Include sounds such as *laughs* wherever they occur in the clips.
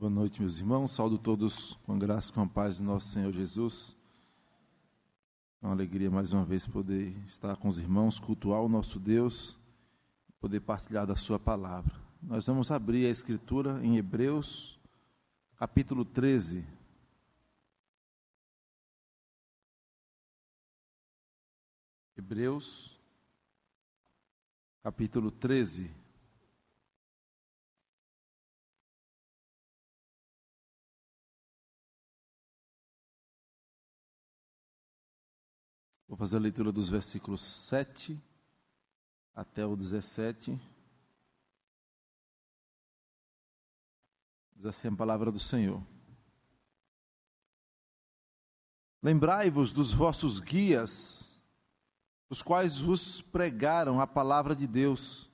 Boa noite, meus irmãos. Saúdo todos com graça e com a paz do nosso Senhor Jesus. É uma alegria mais uma vez poder estar com os irmãos, cultuar o nosso Deus, poder partilhar da Sua palavra. Nós vamos abrir a Escritura em Hebreus, capítulo 13. Hebreus, capítulo 13. Vou fazer a leitura dos versículos 7 até o 17. Diz assim a palavra do Senhor. Lembrai-vos dos vossos guias, os quais vos pregaram a palavra de Deus,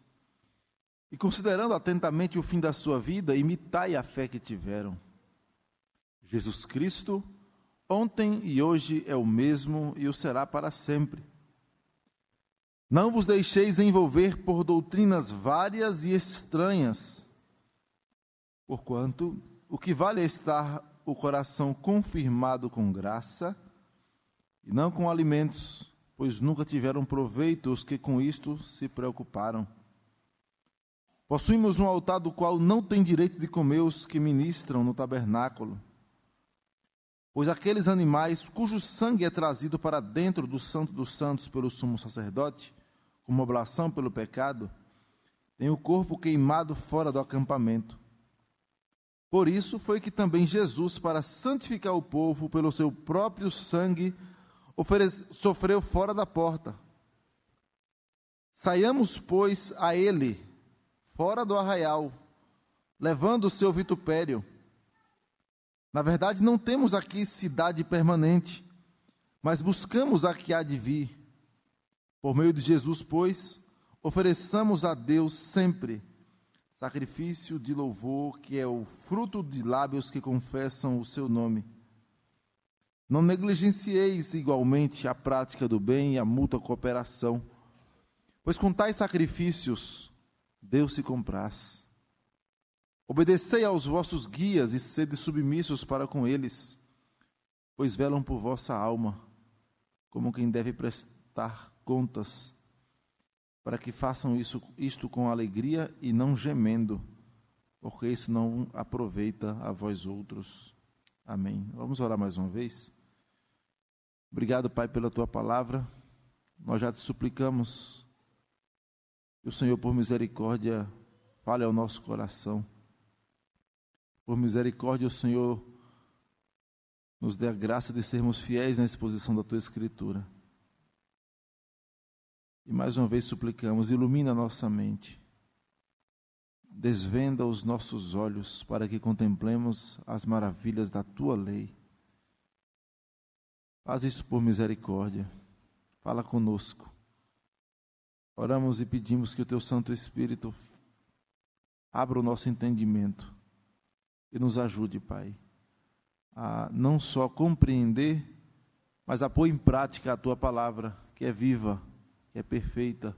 e considerando atentamente o fim da sua vida, imitai a fé que tiveram. Jesus Cristo, Ontem e hoje é o mesmo e o será para sempre. Não vos deixeis envolver por doutrinas várias e estranhas, porquanto o que vale é estar o coração confirmado com graça e não com alimentos, pois nunca tiveram proveito os que com isto se preocuparam. Possuímos um altar do qual não tem direito de comer os que ministram no tabernáculo Pois aqueles animais cujo sangue é trazido para dentro do Santo dos Santos pelo sumo sacerdote, como oblação pelo pecado, têm o corpo queimado fora do acampamento. Por isso foi que também Jesus, para santificar o povo pelo seu próprio sangue, sofreu fora da porta. Saiamos, pois, a ele, fora do arraial, levando o seu vitupério na verdade, não temos aqui cidade permanente, mas buscamos a que há de vir. Por meio de Jesus, pois, ofereçamos a Deus sempre sacrifício de louvor, que é o fruto de lábios que confessam o seu nome. Não negligencieis igualmente a prática do bem e a mútua cooperação, pois com tais sacrifícios Deus se compraz. Obedecei aos vossos guias e sede submissos para com eles, pois velam por vossa alma, como quem deve prestar contas, para que façam isso, isto com alegria e não gemendo, porque isso não aproveita a vós outros. Amém. Vamos orar mais uma vez. Obrigado, Pai, pela tua palavra. Nós já te suplicamos que o Senhor, por misericórdia, fale ao nosso coração por misericórdia, o Senhor nos dê a graça de sermos fiéis na exposição da tua Escritura. E mais uma vez suplicamos, ilumina a nossa mente, desvenda os nossos olhos para que contemplemos as maravilhas da tua lei. Faz isso por misericórdia, fala conosco. Oramos e pedimos que o teu Santo Espírito abra o nosso entendimento e nos ajude, Pai, a não só compreender, mas a pôr em prática a tua palavra, que é viva, que é perfeita,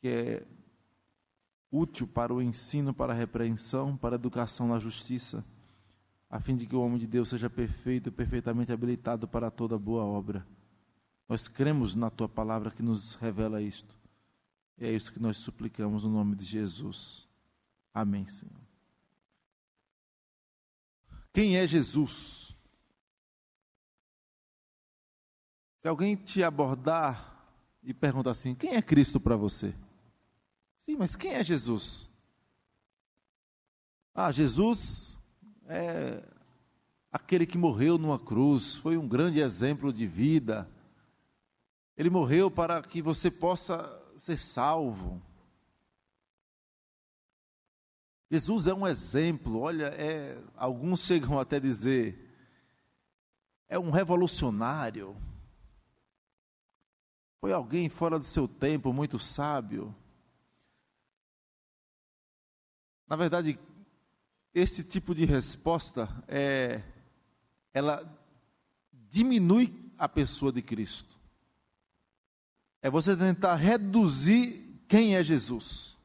que é útil para o ensino, para a repreensão, para a educação na justiça, a fim de que o homem de Deus seja perfeito perfeitamente habilitado para toda boa obra. Nós cremos na tua palavra que nos revela isto. E é isso que nós suplicamos no nome de Jesus. Amém, Senhor. Quem é Jesus? Se alguém te abordar e perguntar assim: quem é Cristo para você? Sim, mas quem é Jesus? Ah, Jesus é aquele que morreu numa cruz, foi um grande exemplo de vida. Ele morreu para que você possa ser salvo. Jesus é um exemplo, olha, é, alguns chegam *laughs* até a dizer, é um revolucionário. Foi alguém fora do seu tempo, muito sábio. Na verdade, esse tipo de resposta é ela diminui a pessoa de Cristo. É você tentar reduzir quem é Jesus.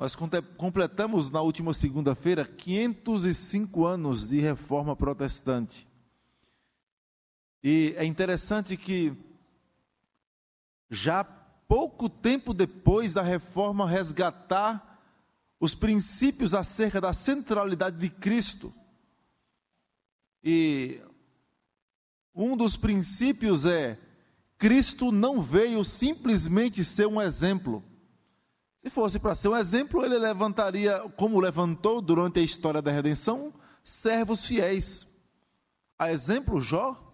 Nós completamos na última segunda-feira 505 anos de reforma protestante. E é interessante que, já pouco tempo depois da reforma resgatar os princípios acerca da centralidade de Cristo, e um dos princípios é: Cristo não veio simplesmente ser um exemplo, se fosse para ser um exemplo, ele levantaria, como levantou durante a história da redenção, servos fiéis. A exemplo, Jó.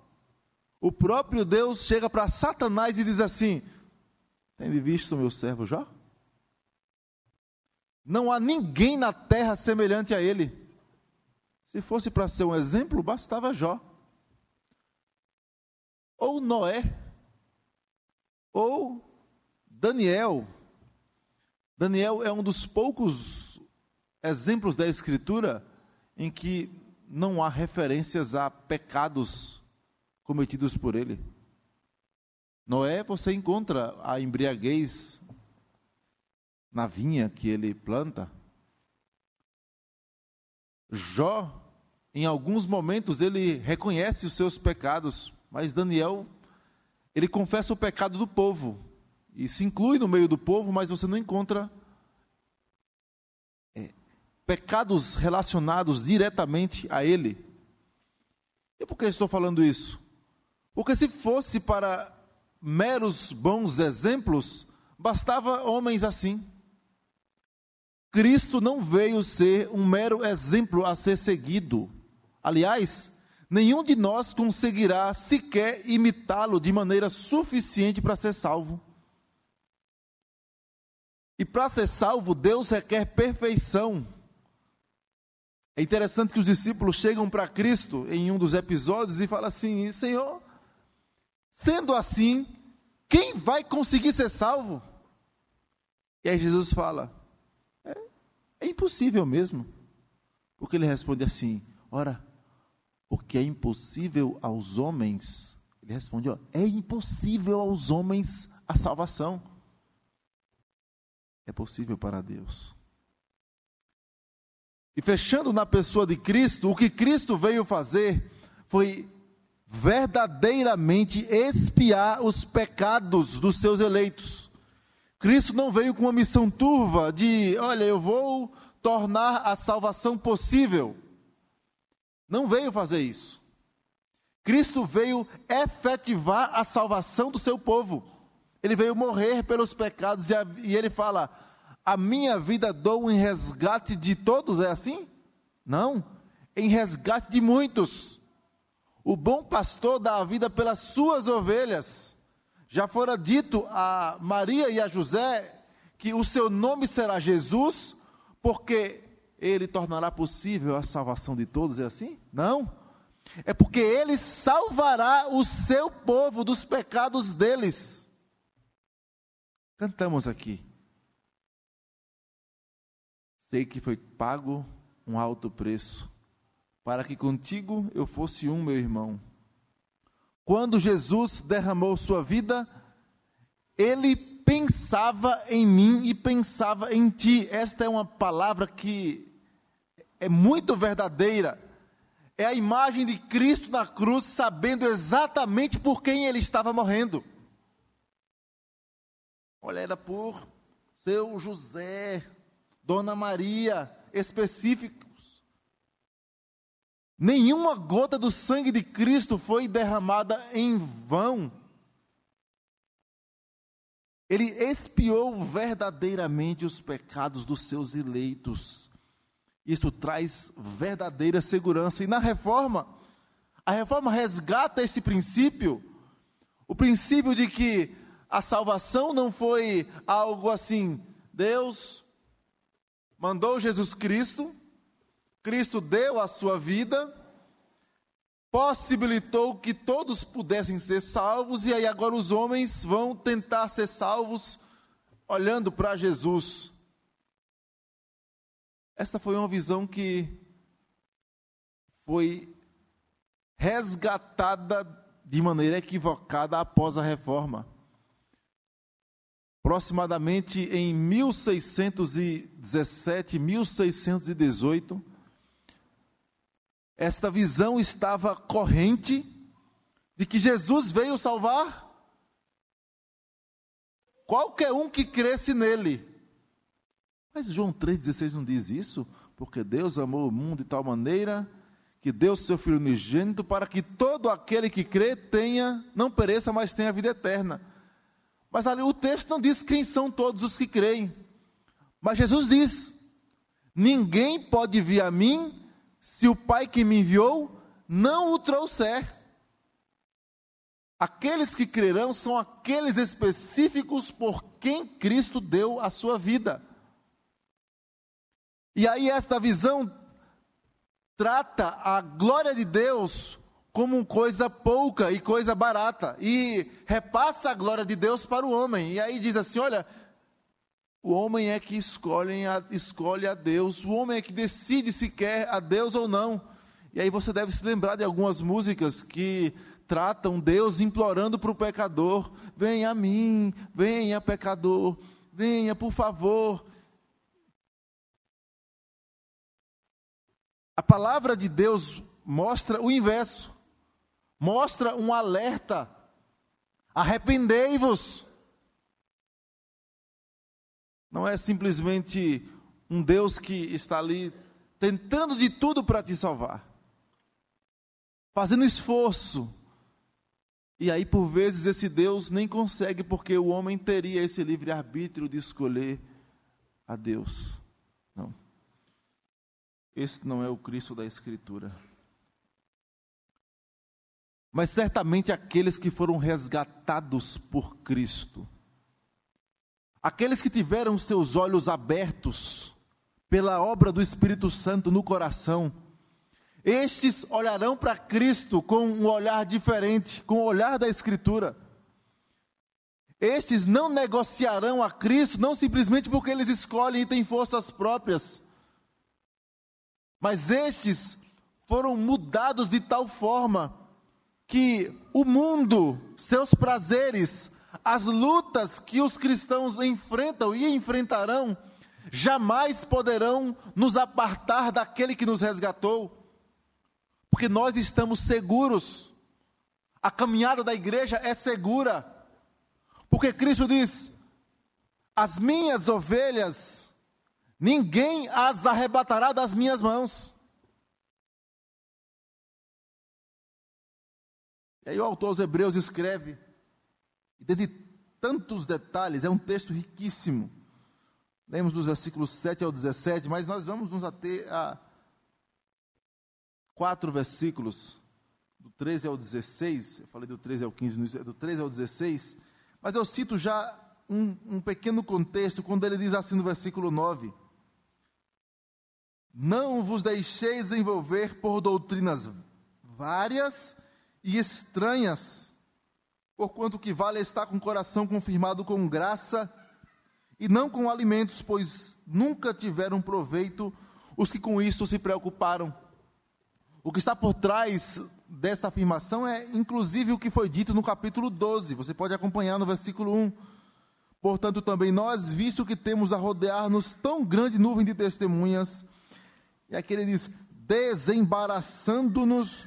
O próprio Deus chega para Satanás e diz assim: Tem visto o meu servo Jó? Não há ninguém na terra semelhante a ele. Se fosse para ser um exemplo, bastava Jó. Ou Noé. Ou Daniel, Daniel é um dos poucos exemplos da Escritura em que não há referências a pecados cometidos por ele. Noé, você encontra a embriaguez na vinha que ele planta. Jó, em alguns momentos, ele reconhece os seus pecados, mas Daniel, ele confessa o pecado do povo e se inclui no meio do povo, mas você não encontra é, pecados relacionados diretamente a ele. E por que estou falando isso? Porque se fosse para meros bons exemplos, bastava homens assim. Cristo não veio ser um mero exemplo a ser seguido. Aliás, nenhum de nós conseguirá sequer imitá-lo de maneira suficiente para ser salvo. E para ser salvo, Deus requer perfeição. É interessante que os discípulos chegam para Cristo em um dos episódios e falam assim: Senhor, sendo assim, quem vai conseguir ser salvo? E aí Jesus fala: é, é impossível mesmo. Porque ele responde assim: Ora, o que é impossível aos homens, ele responde: ó, é impossível aos homens a salvação é possível para Deus. E fechando na pessoa de Cristo, o que Cristo veio fazer foi verdadeiramente expiar os pecados dos seus eleitos. Cristo não veio com uma missão turva de, olha, eu vou tornar a salvação possível. Não veio fazer isso. Cristo veio efetivar a salvação do seu povo. Ele veio morrer pelos pecados e, a, e ele fala: A minha vida dou em resgate de todos, é assim? Não, em resgate de muitos. O bom pastor dá a vida pelas suas ovelhas. Já fora dito a Maria e a José que o seu nome será Jesus, porque ele tornará possível a salvação de todos, é assim? Não. É porque ele salvará o seu povo dos pecados deles cantamos aqui. Sei que foi pago um alto preço para que contigo eu fosse um, meu irmão. Quando Jesus derramou sua vida, ele pensava em mim e pensava em ti. Esta é uma palavra que é muito verdadeira. É a imagem de Cristo na cruz, sabendo exatamente por quem ele estava morrendo. Olha, era por seu José, Dona Maria, específicos. Nenhuma gota do sangue de Cristo foi derramada em vão. Ele expiou verdadeiramente os pecados dos seus eleitos. Isso traz verdadeira segurança. E na reforma, a reforma resgata esse princípio, o princípio de que a salvação não foi algo assim, Deus mandou Jesus Cristo, Cristo deu a sua vida, possibilitou que todos pudessem ser salvos, e aí agora os homens vão tentar ser salvos olhando para Jesus. Esta foi uma visão que foi resgatada de maneira equivocada após a reforma. Aproximadamente em 1617, 1618, esta visão estava corrente de que Jesus veio salvar qualquer um que cresce nele. Mas João 3,16 não diz isso? Porque Deus amou o mundo de tal maneira que deu seu Filho unigênito para que todo aquele que crê tenha, não pereça, mas tenha vida eterna. Mas ali o texto não diz quem são todos os que creem. Mas Jesus diz: Ninguém pode vir a mim se o Pai que me enviou não o trouxer. Aqueles que crerão são aqueles específicos por quem Cristo deu a sua vida. E aí, esta visão trata a glória de Deus como coisa pouca e coisa barata, e repassa a glória de Deus para o homem. E aí diz assim: olha, o homem é que escolhe a, escolhe a Deus, o homem é que decide se quer a Deus ou não. E aí você deve se lembrar de algumas músicas que tratam Deus implorando para o pecador: venha a mim, venha pecador, venha por favor. A palavra de Deus mostra o inverso mostra um alerta: arrependei-vos. Não é simplesmente um Deus que está ali tentando de tudo para te salvar, fazendo esforço. E aí, por vezes, esse Deus nem consegue, porque o homem teria esse livre-arbítrio de escolher a Deus. Não. Esse não é o Cristo da Escritura mas certamente aqueles que foram resgatados por Cristo, aqueles que tiveram seus olhos abertos pela obra do Espírito Santo no coração, estes olharão para Cristo com um olhar diferente, com o olhar da Escritura. Estes não negociarão a Cristo, não simplesmente porque eles escolhem e têm forças próprias, mas estes foram mudados de tal forma que o mundo, seus prazeres, as lutas que os cristãos enfrentam e enfrentarão, jamais poderão nos apartar daquele que nos resgatou, porque nós estamos seguros, a caminhada da igreja é segura, porque Cristo diz: as minhas ovelhas, ninguém as arrebatará das minhas mãos. E aí o autor aos Hebreus escreve, e dentre tantos detalhes, é um texto riquíssimo. Lemos dos versículos 7 ao 17, mas nós vamos nos ater a quatro versículos, do 13 ao 16. Eu falei do 13 ao 15, do 13 ao 16, mas eu cito já um, um pequeno contexto, quando ele diz assim no versículo 9: Não vos deixeis envolver por doutrinas várias e estranhas, porquanto que vale estar com o coração confirmado com graça e não com alimentos, pois nunca tiveram proveito os que com isso se preocuparam. O que está por trás desta afirmação é, inclusive, o que foi dito no capítulo 12. Você pode acompanhar no versículo 1. Portanto, também nós, visto que temos a rodear-nos tão grande nuvem de testemunhas, e aqui ele diz: desembaraçando-nos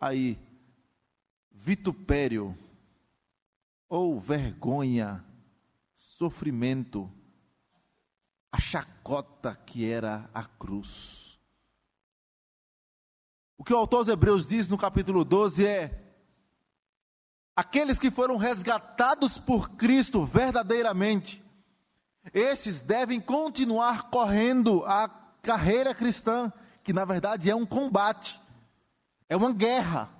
aí, vitupério, ou vergonha, sofrimento, a chacota que era a cruz. O que o autor aos Hebreus diz no capítulo 12 é: aqueles que foram resgatados por Cristo verdadeiramente, esses devem continuar correndo a carreira cristã, que na verdade é um combate. É uma guerra.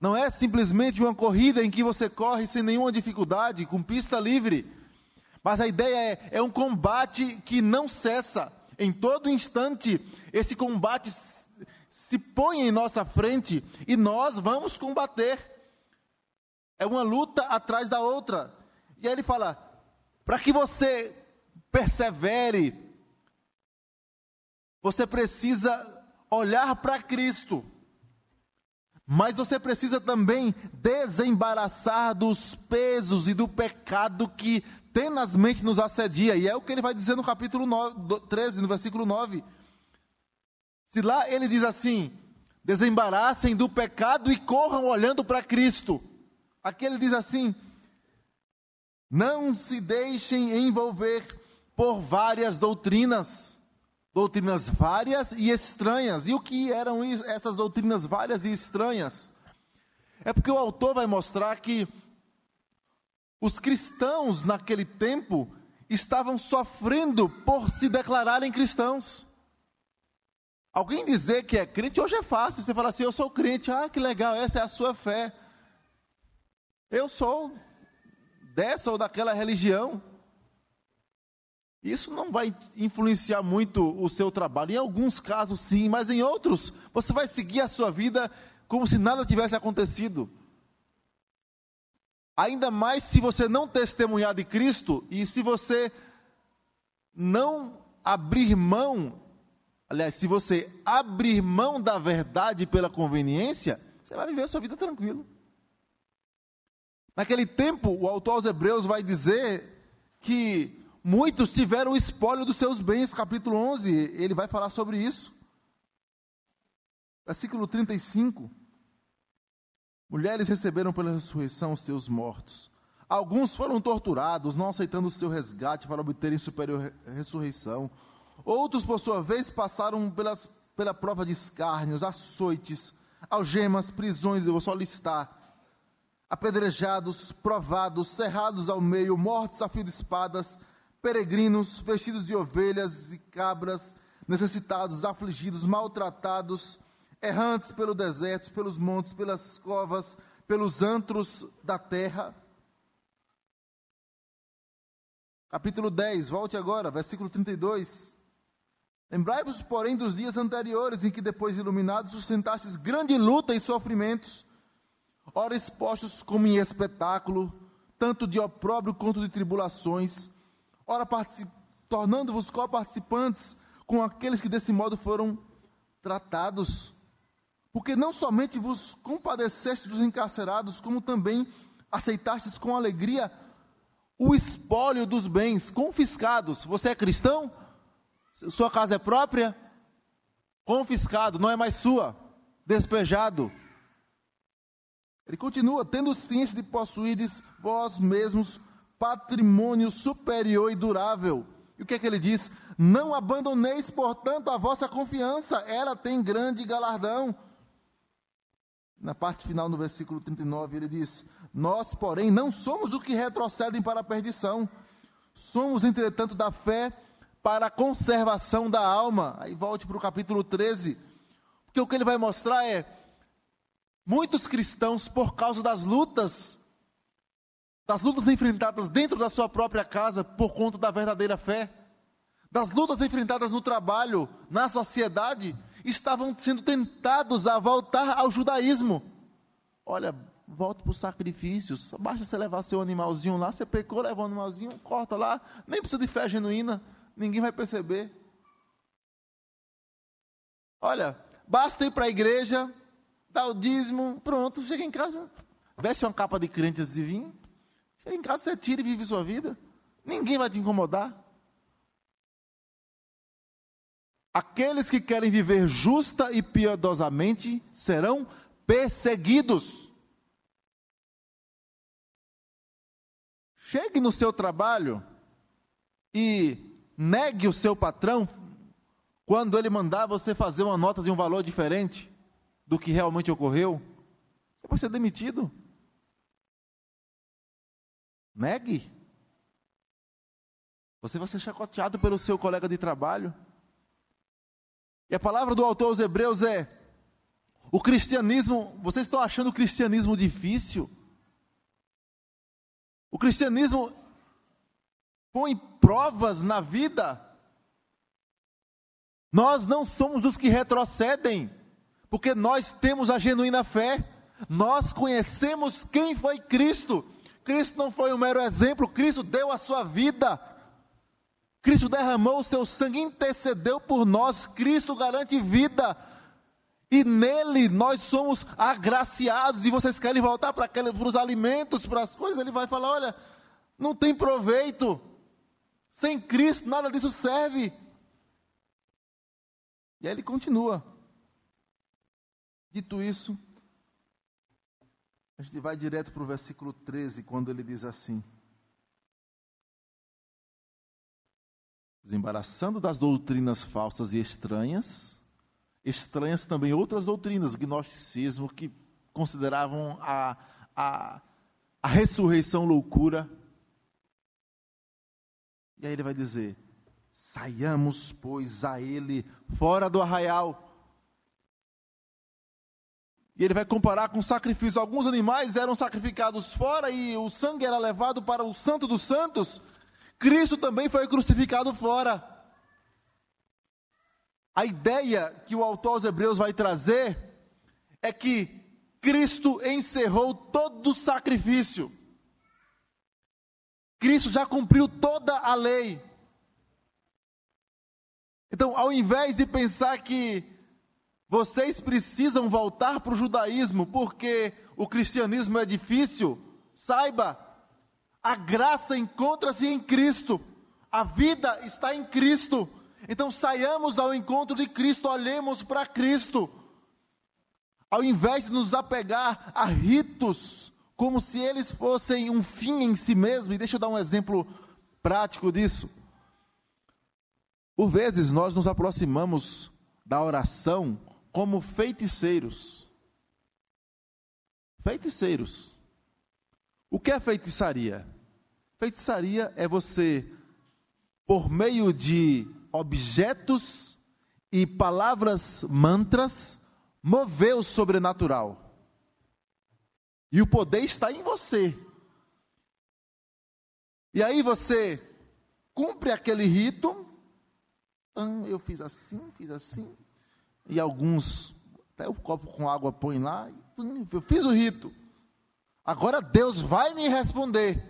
Não é simplesmente uma corrida em que você corre sem nenhuma dificuldade, com pista livre. Mas a ideia é, é um combate que não cessa. Em todo instante, esse combate se põe em nossa frente e nós vamos combater. É uma luta atrás da outra. E aí ele fala: para que você persevere, você precisa olhar para Cristo. Mas você precisa também desembaraçar dos pesos e do pecado que tenazmente nos assedia. E é o que ele vai dizer no capítulo 9, 13, no versículo 9. Se lá ele diz assim: desembaraçem do pecado e corram olhando para Cristo. Aqui ele diz assim: não se deixem envolver por várias doutrinas doutrinas várias e estranhas. E o que eram essas doutrinas várias e estranhas? É porque o autor vai mostrar que os cristãos naquele tempo estavam sofrendo por se declararem cristãos. Alguém dizer que é crente hoje é fácil. Você fala assim: Eu sou crente. Ah, que legal, essa é a sua fé. Eu sou dessa ou daquela religião. Isso não vai influenciar muito o seu trabalho. Em alguns casos, sim, mas em outros, você vai seguir a sua vida como se nada tivesse acontecido. Ainda mais se você não testemunhar de Cristo e se você não abrir mão, aliás, se você abrir mão da verdade pela conveniência, você vai viver a sua vida tranquilo. Naquele tempo, o autor aos Hebreus vai dizer que Muitos tiveram o espólio dos seus bens, capítulo 11, ele vai falar sobre isso. Versículo 35. Mulheres receberam pela ressurreição os seus mortos. Alguns foram torturados, não aceitando o seu resgate para obterem superior ressurreição. Outros, por sua vez, passaram pelas, pela prova de escárnios, açoites, algemas, prisões, eu vou só listar. Apedrejados, provados, cerrados ao meio, mortos a fio de espadas, peregrinos, vestidos de ovelhas e cabras, necessitados, afligidos, maltratados, errantes pelo deserto, pelos montes, pelas covas, pelos antros da terra. Capítulo 10, volte agora, versículo 32. Lembrai-vos, porém, dos dias anteriores, em que, depois iluminados, sustentastes grande luta e sofrimentos, ora expostos como em espetáculo, tanto de opróbrio quanto de tribulações, ora tornando-vos co-participantes com aqueles que desse modo foram tratados. Porque não somente vos compadeceste dos encarcerados, como também aceitastes com alegria o espólio dos bens confiscados. Você é cristão? Sua casa é própria? Confiscado, não é mais sua, despejado. Ele continua, tendo ciência de possuídes vós mesmos patrimônio superior e durável. E o que é que ele diz? Não abandoneis, portanto, a vossa confiança, ela tem grande galardão. Na parte final, no versículo 39, ele diz: Nós, porém, não somos o que retrocedem para a perdição, somos, entretanto, da fé para a conservação da alma. Aí volte para o capítulo 13, porque o que ele vai mostrar é: muitos cristãos, por causa das lutas das lutas enfrentadas dentro da sua própria casa por conta da verdadeira fé, das lutas enfrentadas no trabalho, na sociedade, estavam sendo tentados a voltar ao judaísmo. Olha, volte para os sacrifícios, basta você levar seu animalzinho lá, você pecou, leva um animalzinho, corta lá, nem precisa de fé genuína, ninguém vai perceber. Olha, basta ir para a igreja, dar o dízimo, pronto, chega em casa, veste uma capa de crente de vir, em casa você tira e vive sua vida. Ninguém vai te incomodar. Aqueles que querem viver justa e piedosamente serão perseguidos. Chegue no seu trabalho e negue o seu patrão quando ele mandar você fazer uma nota de um valor diferente do que realmente ocorreu. Você vai ser demitido. Negue. Você vai ser chacoteado pelo seu colega de trabalho. E a palavra do autor aos Hebreus é: o cristianismo, vocês estão achando o cristianismo difícil? O cristianismo, põe provas na vida, nós não somos os que retrocedem, porque nós temos a genuína fé, nós conhecemos quem foi Cristo. Cristo não foi um mero exemplo, Cristo deu a sua vida, Cristo derramou o seu sangue, intercedeu por nós, Cristo garante vida, e nele nós somos agraciados, e vocês querem voltar para, aquele, para os alimentos, para as coisas, ele vai falar: olha, não tem proveito, sem Cristo nada disso serve. E aí ele continua. Dito isso, a gente vai direto para o versículo 13, quando ele diz assim: Desembaraçando das doutrinas falsas e estranhas, estranhas também outras doutrinas, gnosticismo, que consideravam a, a, a ressurreição loucura. E aí ele vai dizer: Saiamos, pois, a ele fora do arraial. E ele vai comparar com sacrifício. Alguns animais eram sacrificados fora e o sangue era levado para o Santo dos Santos. Cristo também foi crucificado fora. A ideia que o autor aos Hebreus vai trazer é que Cristo encerrou todo o sacrifício. Cristo já cumpriu toda a lei. Então, ao invés de pensar que vocês precisam voltar para o judaísmo porque o cristianismo é difícil, saiba, a graça encontra-se em Cristo, a vida está em Cristo. Então saiamos ao encontro de Cristo, olhemos para Cristo. Ao invés de nos apegar a ritos, como se eles fossem um fim em si mesmo, e deixa eu dar um exemplo prático disso. Por vezes nós nos aproximamos da oração como feiticeiros. Feiticeiros. O que é feitiçaria? Feitiçaria é você, por meio de objetos e palavras mantras, mover o sobrenatural. E o poder está em você. E aí você cumpre aquele rito, eu fiz assim, fiz assim. E alguns, até o copo com água põe lá. Eu fiz o rito. Agora Deus vai me responder.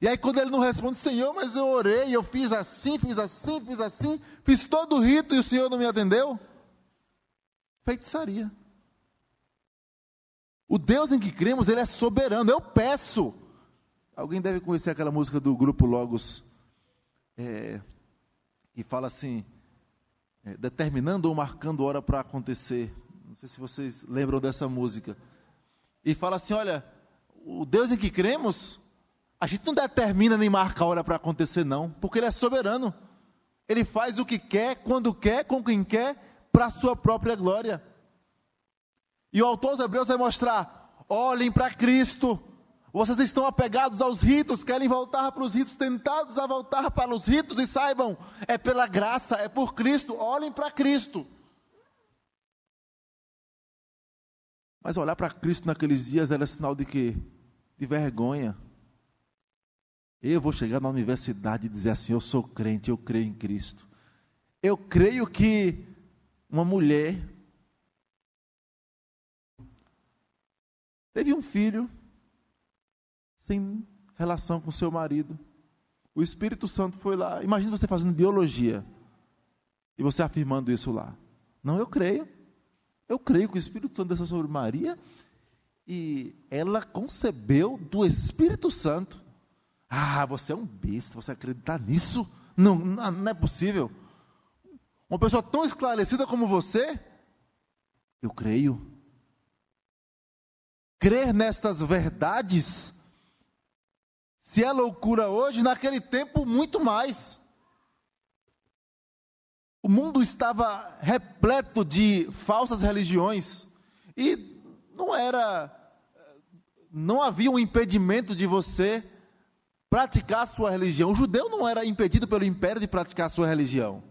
E aí, quando ele não responde, Senhor, mas eu orei, eu fiz assim, fiz assim, fiz assim, fiz todo o rito e o Senhor não me atendeu? Feitiçaria. O Deus em que cremos, ele é soberano. Eu peço. Alguém deve conhecer aquela música do grupo Logos, é, que fala assim: é, determinando ou marcando hora para acontecer. Não sei se vocês lembram dessa música. E fala assim: olha, o Deus em que cremos, a gente não determina nem marca a hora para acontecer, não, porque Ele é soberano. Ele faz o que quer, quando quer, com quem quer, para a sua própria glória. E o autor dos Hebreus vai mostrar: olhem para Cristo, vocês estão apegados aos ritos, querem voltar para os ritos, tentados a voltar para os ritos, e saibam, é pela graça, é por Cristo, olhem para Cristo. Mas olhar para Cristo naqueles dias era sinal de quê? De vergonha. Eu vou chegar na universidade e dizer assim: eu sou crente, eu creio em Cristo. Eu creio que uma mulher teve um filho sem relação com seu marido. O Espírito Santo foi lá. Imagina você fazendo biologia e você afirmando isso lá. Não, eu creio. Eu creio que o Espírito Santo desceu sobre Maria e ela concebeu do Espírito Santo. Ah, você é um besta, você acredita nisso? Não, não é possível. Uma pessoa tão esclarecida como você, eu creio. Crer nestas verdades se é loucura hoje, naquele tempo, muito mais. O mundo estava repleto de falsas religiões e não era não havia um impedimento de você praticar sua religião. O judeu não era impedido pelo império de praticar sua religião.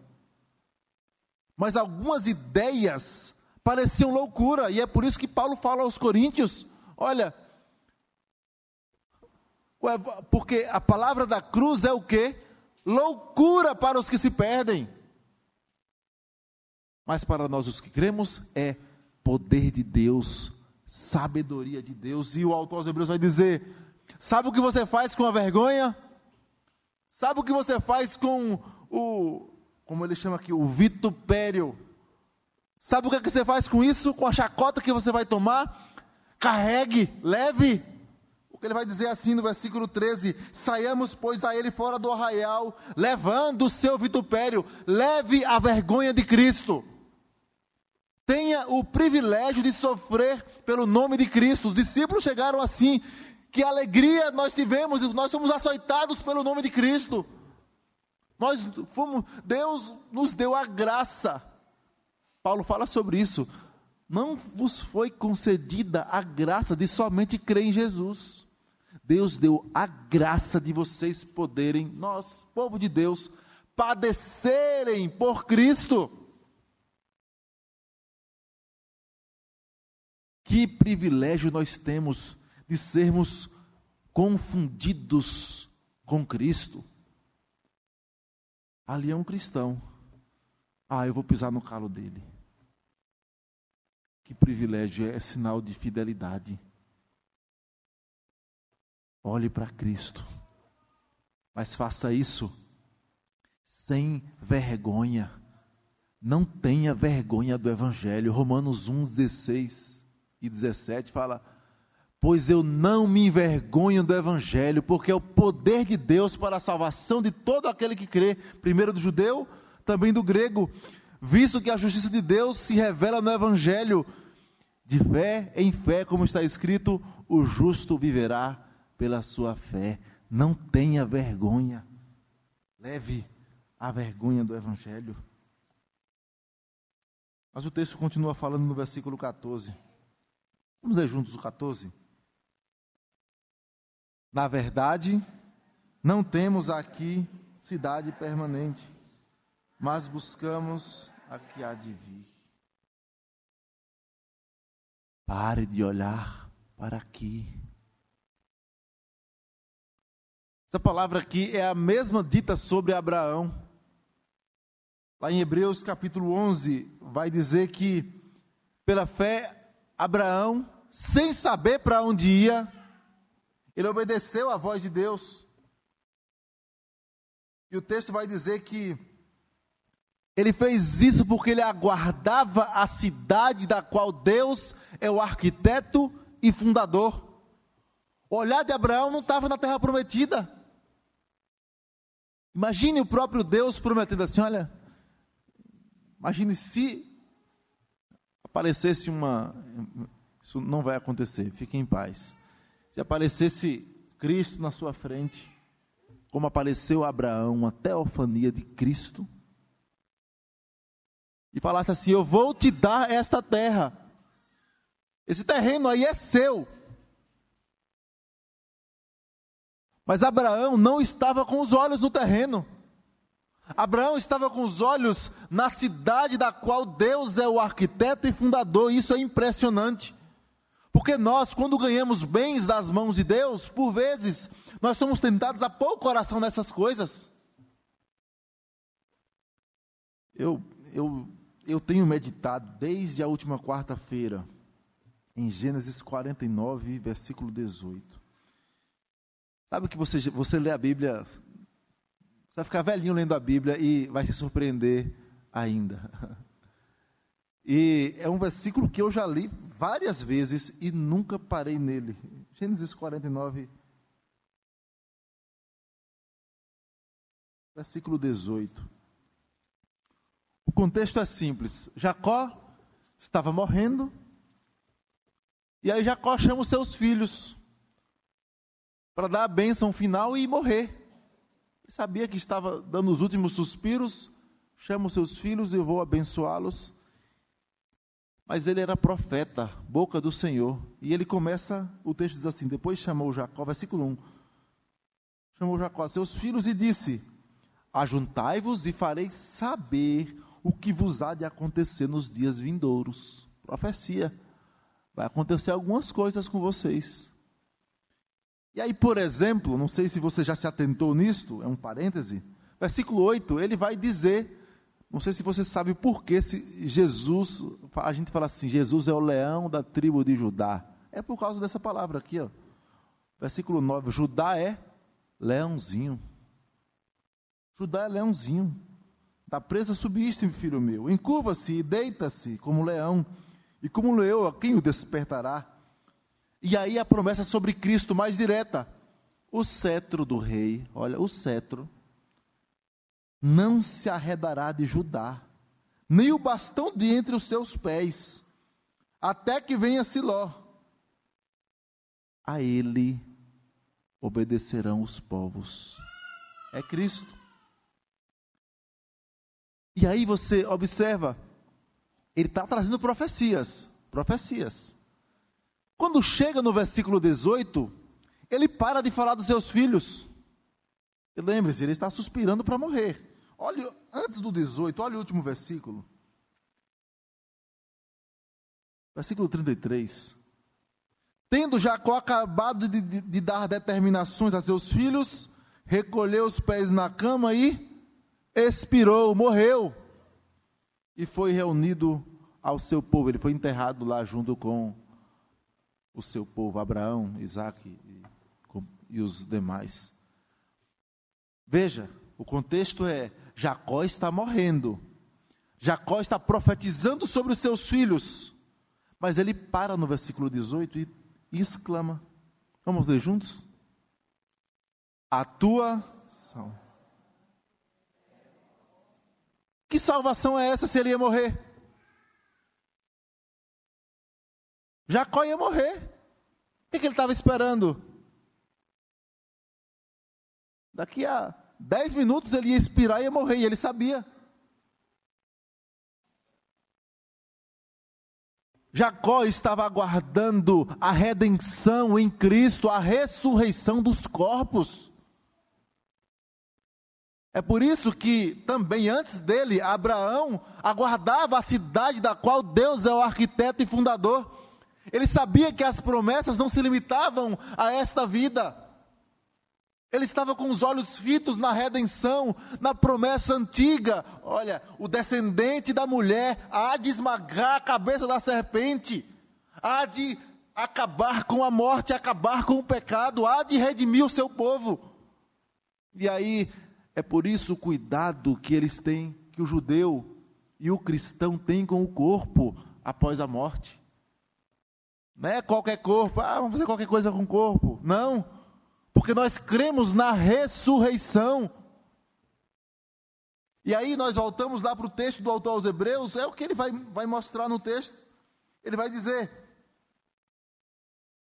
Mas algumas ideias pareciam loucura, e é por isso que Paulo fala aos coríntios: olha, porque a palavra da cruz é o que? loucura para os que se perdem. Mas para nós os que cremos é poder de Deus, sabedoria de Deus. E o autor aos Hebreus vai dizer: Sabe o que você faz com a vergonha? Sabe o que você faz com o, como ele chama aqui, o vitupério? Sabe o que, é que você faz com isso? Com a chacota que você vai tomar? Carregue, leve. Ele vai dizer assim no versículo 13: Saiamos, pois, a ele fora do arraial, levando o seu vitupério, leve a vergonha de Cristo. Tenha o privilégio de sofrer pelo nome de Cristo. Os discípulos chegaram assim: que alegria nós tivemos, nós fomos açoitados pelo nome de Cristo. Nós fomos, Deus nos deu a graça Paulo fala sobre isso. Não vos foi concedida a graça de somente crer em Jesus. Deus deu a graça de vocês poderem, nós, povo de Deus, padecerem por Cristo. Que privilégio nós temos de sermos confundidos com Cristo. Ali é um cristão. Ah, eu vou pisar no calo dele. Que privilégio, é sinal de fidelidade. Olhe para Cristo, mas faça isso sem vergonha. Não tenha vergonha do Evangelho. Romanos 1, 16 e 17 fala: Pois eu não me envergonho do Evangelho, porque é o poder de Deus para a salvação de todo aquele que crê, primeiro do judeu, também do grego visto que a justiça de Deus se revela no Evangelho. De fé em fé, como está escrito, o justo viverá pela sua fé. Não tenha vergonha. Leve a vergonha do Evangelho. Mas o texto continua falando no versículo 14. Vamos ler juntos o 14? Na verdade, não temos aqui cidade permanente, mas buscamos a que há de vir. Pare de olhar para aqui. Essa palavra aqui é a mesma dita sobre Abraão. Lá em Hebreus capítulo 11, vai dizer que, pela fé, Abraão, sem saber para onde ia, ele obedeceu à voz de Deus. E o texto vai dizer que ele fez isso porque ele aguardava a cidade da qual Deus é o arquiteto e fundador. O olhar de Abraão não estava na terra prometida. Imagine o próprio Deus prometendo assim: olha, imagine se aparecesse uma. Isso não vai acontecer, fique em paz. Se aparecesse Cristo na sua frente, como apareceu Abraão, uma teofania de Cristo e falasse assim: Eu vou te dar esta terra. Esse terreno aí é seu. Mas Abraão não estava com os olhos no terreno. Abraão estava com os olhos na cidade da qual Deus é o arquiteto e fundador. Isso é impressionante. Porque nós, quando ganhamos bens das mãos de Deus, por vezes, nós somos tentados a pôr o coração nessas coisas. Eu, eu eu tenho meditado desde a última quarta-feira em Gênesis 49, versículo 18. Sabe que você, você lê a Bíblia, você vai ficar velhinho lendo a Bíblia e vai se surpreender ainda. *laughs* E é um versículo que eu já li várias vezes e nunca parei nele. Gênesis 49, versículo 18. O contexto é simples. Jacó estava morrendo, e aí Jacó chama os seus filhos para dar a bênção final e morrer. Ele sabia que estava dando os últimos suspiros, chama os seus filhos e vou abençoá-los. Mas ele era profeta, boca do Senhor. E ele começa, o texto diz assim: depois chamou Jacó, versículo 1. Chamou Jacó a seus filhos e disse: Ajuntai-vos e farei saber o que vos há de acontecer nos dias vindouros. Profecia. Vai acontecer algumas coisas com vocês. E aí, por exemplo, não sei se você já se atentou nisto, é um parêntese, Versículo 8, ele vai dizer, não sei se você sabe por que Jesus, a gente fala assim, Jesus é o leão da tribo de Judá. É por causa dessa palavra aqui, ó. Versículo 9, Judá é leãozinho. Judá é leãozinho. Da presa subiste, filho meu. Encurva-se e deita-se como leão. E como leão, quem o despertará? E aí a promessa sobre Cristo mais direta. O cetro do rei, olha, o cetro, não se arredará de Judá, nem o bastão de entre os seus pés, até que venha Siló. A ele obedecerão os povos. É Cristo. E aí você observa, ele está trazendo profecias, profecias. Quando chega no versículo 18, ele para de falar dos seus filhos. Lembre-se, ele está suspirando para morrer. Olha, antes do 18, olha o último versículo. Versículo 33. Tendo Jacó acabado de, de, de dar determinações a seus filhos, recolheu os pés na cama e expirou, morreu. E foi reunido ao seu povo. Ele foi enterrado lá junto com o seu povo, Abraão, Isaac e, e os demais. Veja, o contexto é: Jacó está morrendo. Jacó está profetizando sobre os seus filhos. Mas ele para no versículo 18 e, e exclama: Vamos ler juntos? A tua salvação. Que salvação é essa se ele ia morrer? Jacó ia morrer. O que, ele estava esperando? Daqui a dez minutos ele ia expirar e ia morrer, e ele sabia. Jacó estava aguardando a redenção em Cristo, a ressurreição dos corpos. É por isso que também antes dele, Abraão aguardava a cidade da qual Deus é o arquiteto e fundador. Ele sabia que as promessas não se limitavam a esta vida. Ele estava com os olhos fitos na redenção, na promessa antiga. Olha, o descendente da mulher há de esmagar a cabeça da serpente, há de acabar com a morte, acabar com o pecado, há de redimir o seu povo. E aí, é por isso o cuidado que eles têm, que o judeu e o cristão têm com o corpo após a morte. Não é qualquer corpo, ah, vamos fazer qualquer coisa com o corpo. Não, porque nós cremos na ressurreição. E aí nós voltamos lá para o texto do autor aos Hebreus, é o que ele vai, vai mostrar no texto. Ele vai dizer: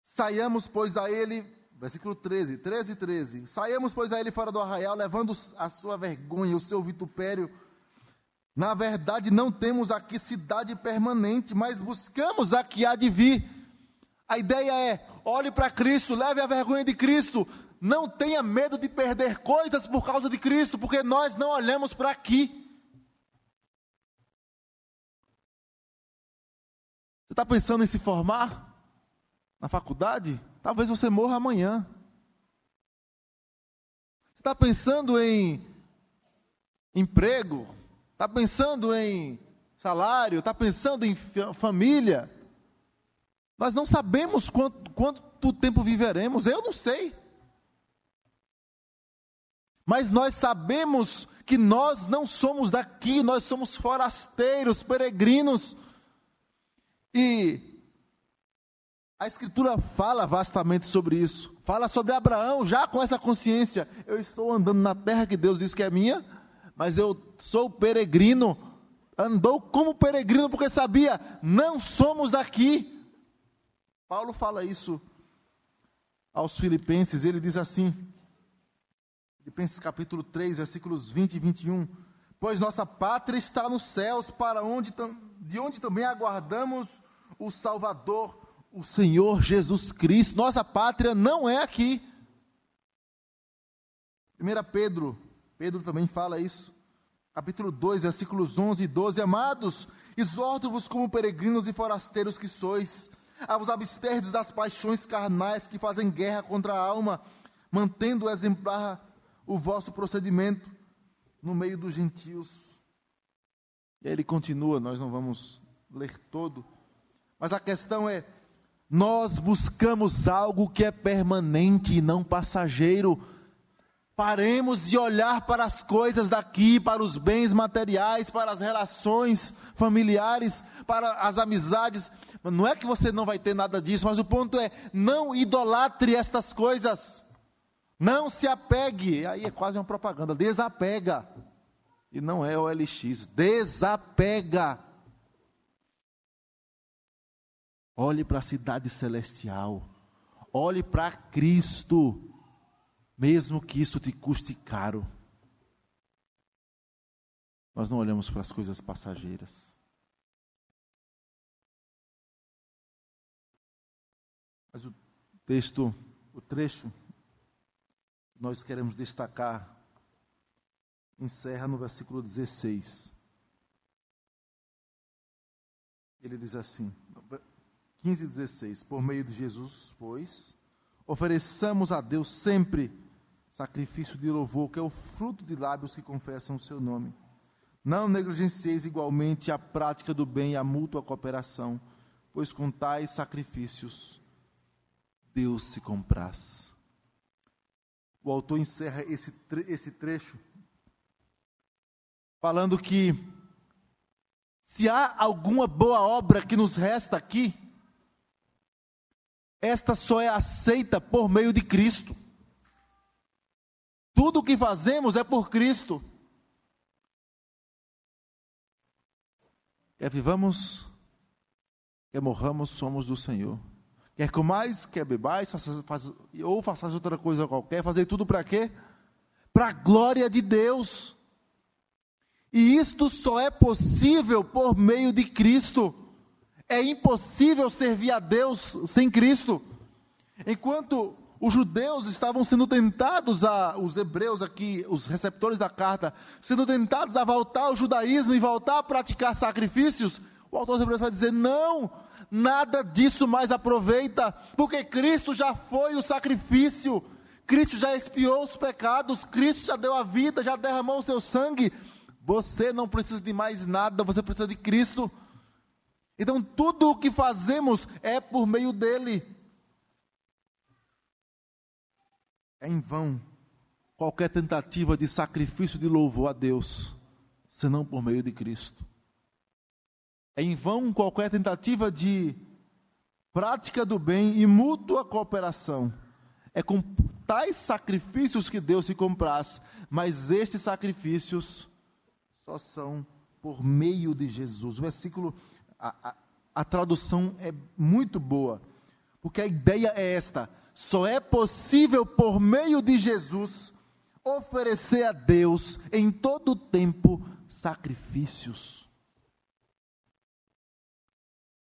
Saiamos, pois, a ele, versículo 13, 13 13. Saiamos, pois, a ele fora do arraial, levando a sua vergonha, o seu vitupério. Na verdade, não temos aqui cidade permanente, mas buscamos a que há de vir a ideia é: olhe para Cristo, leve a vergonha de Cristo, não tenha medo de perder coisas por causa de Cristo, porque nós não olhamos para aqui. Você está pensando em se formar na faculdade? Talvez você morra amanhã. Você está pensando em emprego? Está pensando em salário? Está pensando em família? Nós não sabemos quanto, quanto tempo viveremos, eu não sei. Mas nós sabemos que nós não somos daqui, nós somos forasteiros, peregrinos. E a Escritura fala vastamente sobre isso. Fala sobre Abraão, já com essa consciência. Eu estou andando na terra que Deus diz que é minha, mas eu sou peregrino. Andou como peregrino porque sabia, não somos daqui. Paulo fala isso aos Filipenses, ele diz assim, Filipenses capítulo 3, versículos 20 e 21, pois nossa pátria está nos céus, para onde de onde também aguardamos o Salvador, o Senhor Jesus Cristo. Nossa pátria não é aqui. 1 Pedro, Pedro também fala isso. Capítulo 2, versículos 11 e 12. Amados, exorto-vos como peregrinos e forasteiros que sois, vos absterdes das paixões carnais que fazem guerra contra a alma, mantendo exemplar o vosso procedimento. no meio dos gentios. E aí ele continua, nós não vamos ler todo, mas a questão é: nós buscamos algo que é permanente e não passageiro. Paremos de olhar para as coisas daqui, para os bens materiais, para as relações familiares, para as amizades. Não é que você não vai ter nada disso, mas o ponto é: não idolatre estas coisas. Não se apegue. Aí é quase uma propaganda. Desapega. E não é OLX. Desapega. Olhe para a cidade celestial. Olhe para Cristo. Mesmo que isso te custe caro. Nós não olhamos para as coisas passageiras. Texto, o trecho, nós queremos destacar, encerra no versículo 16. Ele diz assim: 15 e 16: Por meio de Jesus, pois, ofereçamos a Deus sempre sacrifício de louvor, que é o fruto de lábios que confessam o seu nome. Não negligencieis igualmente a prática do bem e a mútua cooperação, pois com tais sacrifícios Deus se compraz. O autor encerra esse, esse trecho falando que se há alguma boa obra que nos resta aqui, esta só é aceita por meio de Cristo. Tudo o que fazemos é por Cristo. Quer vivamos, quer morramos, somos do Senhor. Quer comais, quer bebais, faça, faz, ou façais outra coisa qualquer, fazer tudo para quê? Para a glória de Deus. E isto só é possível por meio de Cristo. É impossível servir a Deus sem Cristo. Enquanto os judeus estavam sendo tentados a, os hebreus aqui, os receptores da carta, sendo tentados a voltar ao judaísmo e voltar a praticar sacrifícios, o autor dos hebreus vai dizer: não, nada disso mais aproveita, porque Cristo já foi o sacrifício, Cristo já expiou os pecados, Cristo já deu a vida, já derramou o seu sangue. Você não precisa de mais nada, você precisa de Cristo. Então, tudo o que fazemos é por meio dele. É em vão qualquer tentativa de sacrifício de louvor a Deus, senão por meio de Cristo. É em vão qualquer tentativa de prática do bem e mútua cooperação. É com tais sacrifícios que Deus se compraz, mas estes sacrifícios só são por meio de Jesus. O versículo a, a, a tradução é muito boa, porque a ideia é esta: só é possível por meio de Jesus oferecer a Deus em todo o tempo sacrifícios.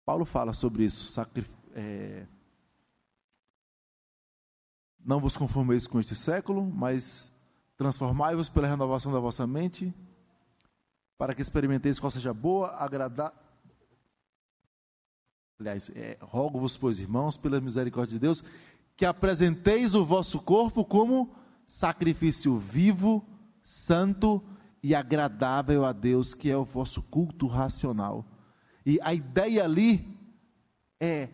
Paulo fala sobre isso. É, não vos conformeis com este século, mas transformai-vos pela renovação da vossa mente, para que experimenteis qual seja boa, agradável Aliás, é, rogo-vos, pois, irmãos, pela misericórdia de Deus, que apresenteis o vosso corpo como sacrifício vivo, santo e agradável a Deus, que é o vosso culto racional. E a ideia ali é: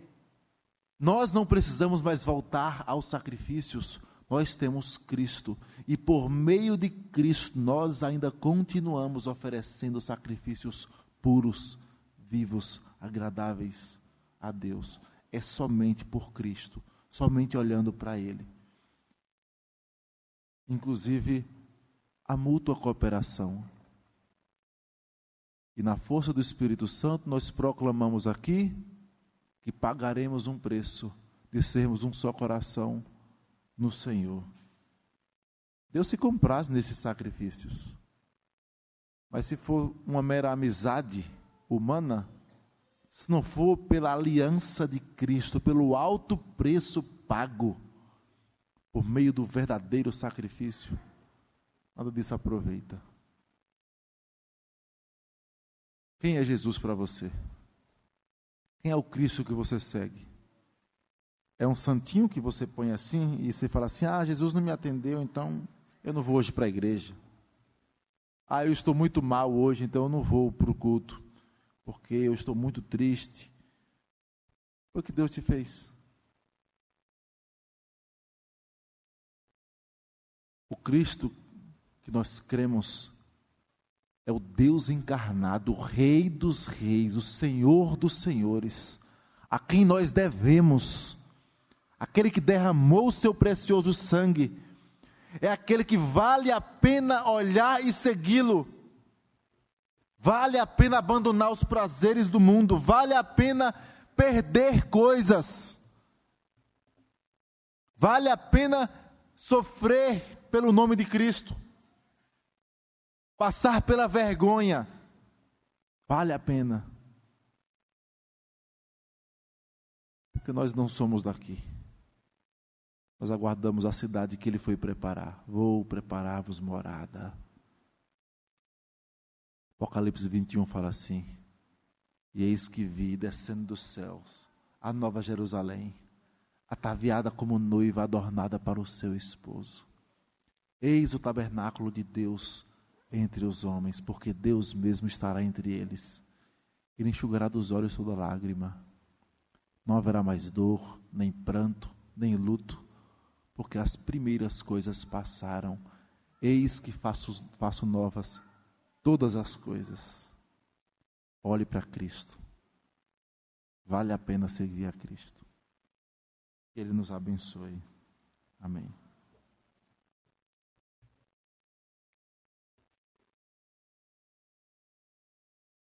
nós não precisamos mais voltar aos sacrifícios, nós temos Cristo, e por meio de Cristo nós ainda continuamos oferecendo sacrifícios puros, vivos, agradáveis a Deus é somente por Cristo, somente olhando para Ele. Inclusive, a mútua cooperação. E na força do Espírito Santo, nós proclamamos aqui que pagaremos um preço de sermos um só coração no Senhor. Deus se compraz nesses sacrifícios. Mas se for uma mera amizade humana, se não for pela aliança de Cristo, pelo alto preço pago, por meio do verdadeiro sacrifício, nada disso aproveita. Quem é Jesus para você? Quem é o Cristo que você segue? É um santinho que você põe assim e você fala assim: Ah, Jesus não me atendeu, então eu não vou hoje para a igreja. Ah, eu estou muito mal hoje, então eu não vou para o culto, porque eu estou muito triste. Foi o que Deus te fez. O Cristo que nós cremos é o Deus encarnado, o Rei dos Reis, o Senhor dos Senhores, a quem nós devemos, aquele que derramou o seu precioso sangue é aquele que vale a pena olhar e segui-lo. Vale a pena abandonar os prazeres do mundo, vale a pena perder coisas. Vale a pena sofrer pelo nome de Cristo. Passar pela vergonha. Vale a pena. Porque nós não somos daqui. Nós aguardamos a cidade que ele foi preparar. Vou preparar-vos morada. Apocalipse 21 fala assim: E eis que vi descendo dos céus a nova Jerusalém, ataviada como noiva adornada para o seu esposo. Eis o tabernáculo de Deus entre os homens, porque Deus mesmo estará entre eles. Ele enxugará dos olhos toda lágrima. Não haverá mais dor, nem pranto, nem luto porque as primeiras coisas passaram. Eis que faço, faço novas todas as coisas. Olhe para Cristo. Vale a pena seguir a Cristo. Que Ele nos abençoe. Amém.